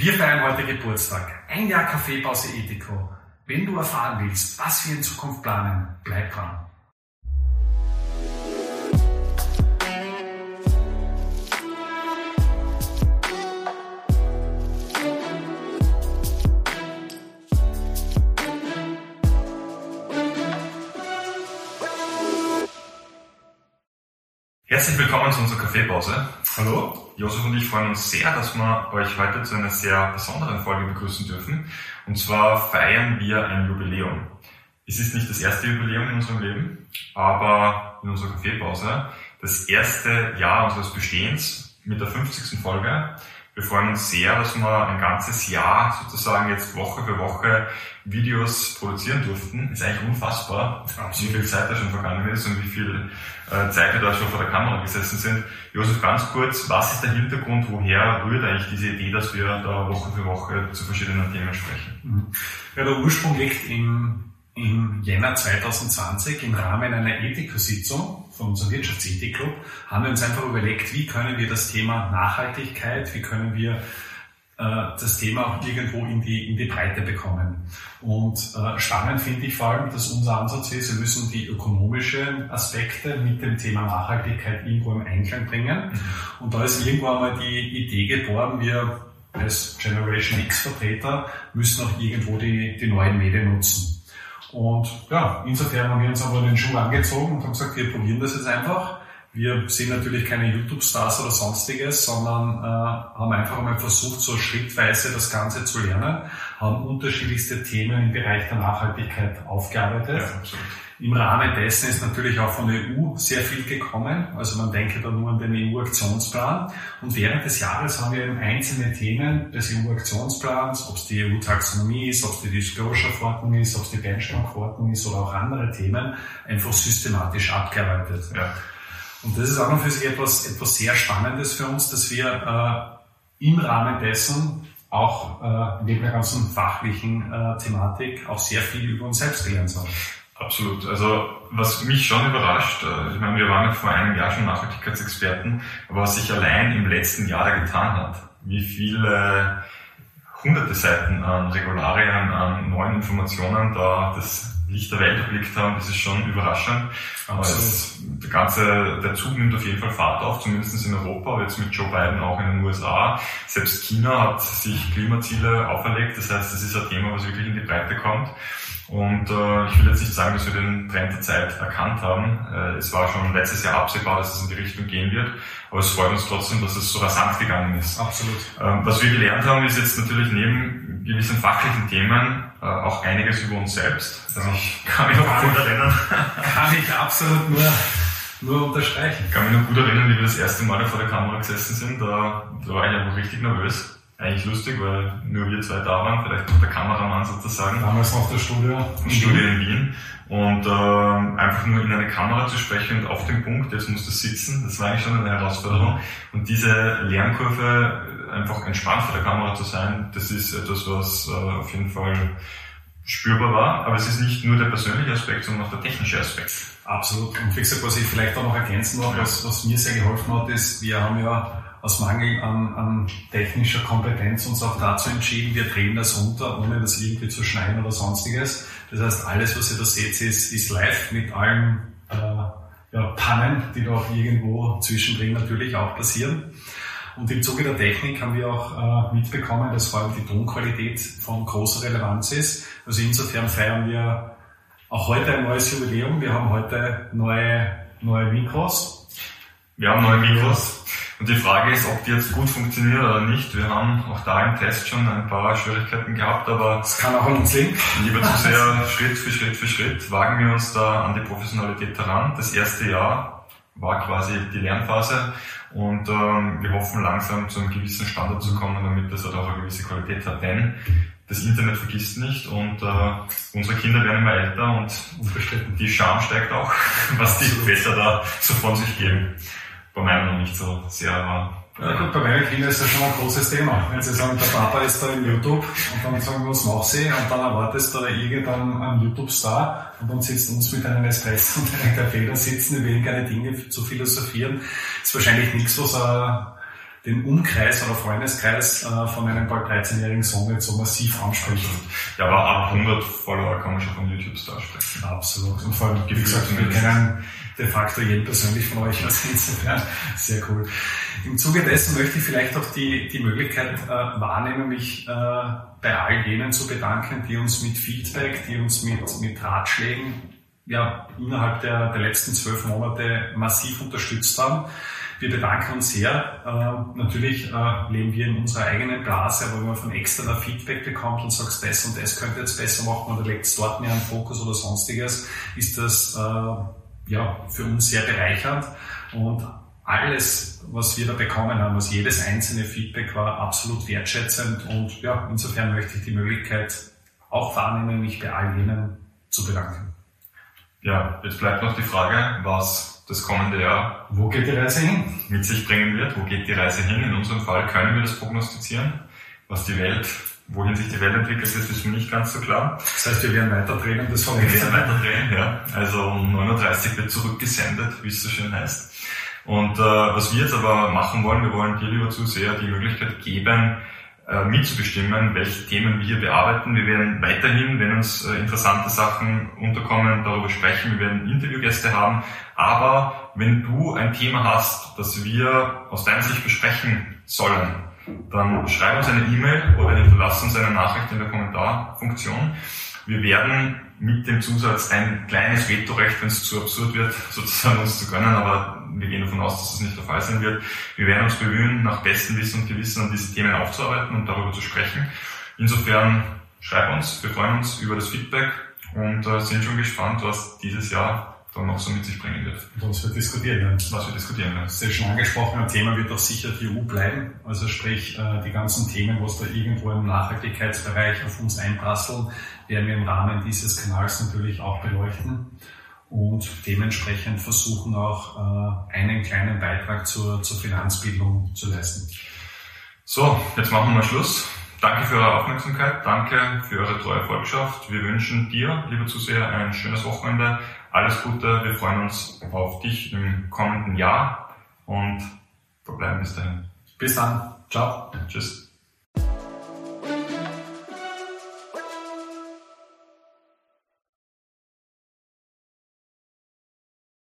Wir feiern heute Geburtstag. Ein Jahr Kaffeepause Ethico. Wenn du erfahren willst, was wir in Zukunft planen, bleib dran. Herzlich willkommen zu unserer Kaffeepause. Hallo. Josef und ich freuen uns sehr, dass wir euch heute zu einer sehr besonderen Folge begrüßen dürfen. Und zwar feiern wir ein Jubiläum. Es ist nicht das erste Jubiläum in unserem Leben, aber in unserer Kaffeepause das erste Jahr unseres Bestehens mit der 50. Folge. Wir freuen uns sehr, dass wir ein ganzes Jahr sozusagen jetzt Woche für Woche Videos produzieren durften. Ist eigentlich unfassbar, wie viel Zeit da schon vergangen ist und wie viel äh, Zeit wir da schon vor der Kamera gesessen sind. Josef, ganz kurz, was ist der Hintergrund, woher rührt eigentlich diese Idee, dass wir da Woche für Woche zu verschiedenen Themen sprechen? Mhm. Ja, der Ursprung liegt im, im Jänner 2020 im Rahmen einer Ethikositzung von unserem Wirtschaftsethikclub haben wir uns einfach überlegt, wie können wir das Thema Nachhaltigkeit, wie können wir äh, das Thema auch irgendwo in die, in die Breite bekommen. Und äh, spannend finde ich vor allem, dass unser Ansatz ist, wir müssen die ökonomischen Aspekte mit dem Thema Nachhaltigkeit irgendwo im Einklang bringen. Mhm. Und da ist irgendwo einmal die Idee geboren, wir als Generation X-Vertreter müssen auch irgendwo die, die neuen Medien nutzen. Und ja, insofern haben wir uns aber den Schuh angezogen und haben gesagt, wir probieren das jetzt einfach. Wir sind natürlich keine YouTube-Stars oder sonstiges, sondern äh, haben einfach einmal versucht, so schrittweise das Ganze zu lernen, haben unterschiedlichste Themen im Bereich der Nachhaltigkeit aufgearbeitet. Ja, im Rahmen dessen ist natürlich auch von der EU sehr viel gekommen. Also man denke da nur an den EU-Aktionsplan. Und während des Jahres haben wir eben einzelne Themen des EU-Aktionsplans, ob es die EU-Taxonomie ist, ob es die Disclosure-Verordnung ist, ob es die Benchmark-Verordnung ist oder auch andere Themen, einfach systematisch abgearbeitet. Ja. Und das ist auch noch für sich etwas, etwas sehr Spannendes für uns, dass wir äh, im Rahmen dessen auch äh, neben der ganzen fachlichen äh, Thematik auch sehr viel über uns selbst gelernt haben. Absolut. Also was mich schon überrascht, äh, ich meine, wir waren ja vor einem Jahr schon Nachhaltigkeitsexperten, aber was sich allein im letzten Jahr da getan hat, wie viele hunderte Seiten an Regularien, an neuen Informationen da das Licht der Welt erblickt haben, das ist schon überraschend. Aber es, der ganze, der Zug nimmt auf jeden Fall Fahrt auf, zumindest in Europa, aber jetzt mit Joe Biden auch in den USA. Selbst China hat sich Klimaziele auferlegt, das heißt, das ist ein Thema, was wirklich in die Breite kommt. Und äh, ich will jetzt nicht sagen, dass wir den Trend der Zeit erkannt haben. Äh, es war schon letztes Jahr absehbar, dass es in die Richtung gehen wird. Aber es freut uns trotzdem, dass es so rasant gegangen ist. Absolut. Ähm, was wir gelernt haben, ist jetzt natürlich neben gewissen fachlichen Themen äh, auch einiges über uns selbst. Also ich kann mich noch gut erinnern. Kann ich absolut nur nur unterstreichen. Ich kann mich noch gut erinnern, wie wir das erste Mal vor der Kamera gesessen sind. Da, da war ich einfach richtig nervös eigentlich lustig, weil nur wir zwei da waren, vielleicht noch der Kameramann sozusagen. Damals noch der Studio. Studio in Wien. Und äh, einfach nur in eine Kamera zu sprechen und auf den Punkt, jetzt musst du sitzen, das war eigentlich schon eine Herausforderung. Und diese Lernkurve, einfach entspannt vor der Kamera zu sein, das ist etwas, was äh, auf jeden Fall spürbar war. Aber es ist nicht nur der persönliche Aspekt, sondern auch der technische Aspekt. Absolut. Und wie gesagt, was ich vielleicht auch noch ergänzen noch, was, was mir sehr geholfen hat, ist, wir haben ja aus Mangel an, an technischer Kompetenz uns auch dazu entschieden, wir drehen das runter, ohne das irgendwie zu schneiden oder sonstiges. Das heißt, alles, was ihr da seht, ist, ist live mit allen äh, ja, Pannen, die da auch irgendwo zwischendrin natürlich auch passieren. Und im Zuge der Technik haben wir auch äh, mitbekommen, dass vor allem die Tonqualität von großer Relevanz ist. Also insofern feiern wir auch heute ein neues Jubiläum. Wir haben heute neue, neue Mikros. Wir haben neue Mikros. Und die Frage ist, ob die jetzt gut funktionieren oder nicht. Wir haben auch da im Test schon ein paar Schwierigkeiten gehabt, aber es kann auch an uns liegen. Lieber zu sehr, Schritt für Schritt für Schritt wagen wir uns da an die Professionalität heran. Das erste Jahr war quasi die Lernphase und ähm, wir hoffen langsam zu einem gewissen Standard zu kommen, damit das halt auch eine gewisse Qualität hat. Denn das Internet vergisst nicht und äh, unsere Kinder werden immer älter und die Scham steigt auch, was die Väter da so von sich geben bei meinem noch nicht so sehr war. Ja gut, bei meinen Kindern ist das schon ein großes Thema. Wenn sie sagen, der Papa ist da im YouTube und dann sagen, was macht sie? Und dann erwartest du da irgendeinen YouTube-Star und dann sitzt uns mit einem Espresso und einem Kaffee da sitzen, über irgendeine Dinge zu philosophieren. ist wahrscheinlich nichts, was ein, den Umkreis oder Freundeskreis äh, von einem bald 13-jährigen Sohn jetzt so massiv anspricht. Ja, aber ab 100 Follower kann man schon von YouTube-Star sprechen. Absolut. Und vor allem, wie gesagt, wir kennen de facto jeden persönlich von euch, also insofern sehr cool. Im Zuge dessen möchte ich vielleicht auch die, die Möglichkeit äh, wahrnehmen, mich äh, bei all jenen zu bedanken, die uns mit Feedback, die uns mit, mit Ratschlägen ja, innerhalb der, der letzten zwölf Monate massiv unterstützt haben. Wir bedanken uns sehr. Äh, natürlich äh, leben wir in unserer eigenen Blase, aber wenn man von externer Feedback bekommt und sagst, das und das könnte jetzt besser machen oder legt dort mehr einen Fokus oder sonstiges, ist das äh, ja, für uns sehr bereichernd. Und alles, was wir da bekommen haben, also jedes einzelne Feedback war absolut wertschätzend und ja, insofern möchte ich die Möglichkeit auch wahrnehmen, mich bei all jenen zu bedanken. Ja, jetzt bleibt noch die Frage, was das kommende Jahr wo geht die Reise hin? mit sich bringen wird. Wo geht die Reise hin? In unserem Fall können wir das prognostizieren. Was die Welt, wohin sich die Welt entwickelt, ist, ist mir nicht ganz so klar. Das heißt, wir werden weiter drehen und das Wir werden weiter drehen, ja. Also um 39 wird zurückgesendet, wie es so schön heißt. Und äh, was wir jetzt aber machen wollen, wir wollen dir, lieber Zuseher, die Möglichkeit geben, äh, mitzubestimmen, welche Themen wir bearbeiten. Wir werden weiterhin, wenn uns äh, interessante Sachen unterkommen, darüber sprechen. Wir werden Interviewgäste haben. Aber wenn du ein Thema hast, das wir aus deiner Sicht besprechen sollen, dann schreib uns eine E-Mail oder hinterlass uns eine Nachricht in der Kommentarfunktion. Wir werden mit dem Zusatz ein kleines Vetorecht, wenn es zu absurd wird, sozusagen uns zu gönnen, aber wir gehen davon aus, dass das nicht der Fall sein wird. Wir werden uns bemühen, nach bestem Wissen und Gewissen an diese Themen aufzuarbeiten und darüber zu sprechen. Insofern schreib uns, wir freuen uns über das Feedback und äh, sind schon gespannt, was dieses Jahr dann noch so mit sich bringen wird. Und was wir diskutieren werden. Was wir diskutieren werden. Das ist schon angesprochen, ein Thema wird auch sicher die EU bleiben. Also sprich, äh, die ganzen Themen, was da irgendwo im Nachhaltigkeitsbereich auf uns einprasseln, werden wir im Rahmen dieses Kanals natürlich auch beleuchten und dementsprechend versuchen auch äh, einen kleinen Beitrag zur, zur Finanzbildung zu leisten. So, jetzt machen wir Schluss. Danke für eure Aufmerksamkeit, danke für eure treue Volkschaft. Wir wünschen dir, liebe Zuseher, ein schönes Wochenende. Alles Gute, wir freuen uns auf dich im kommenden Jahr und verbleiben bis dahin. Bis dann. Ciao. Tschüss.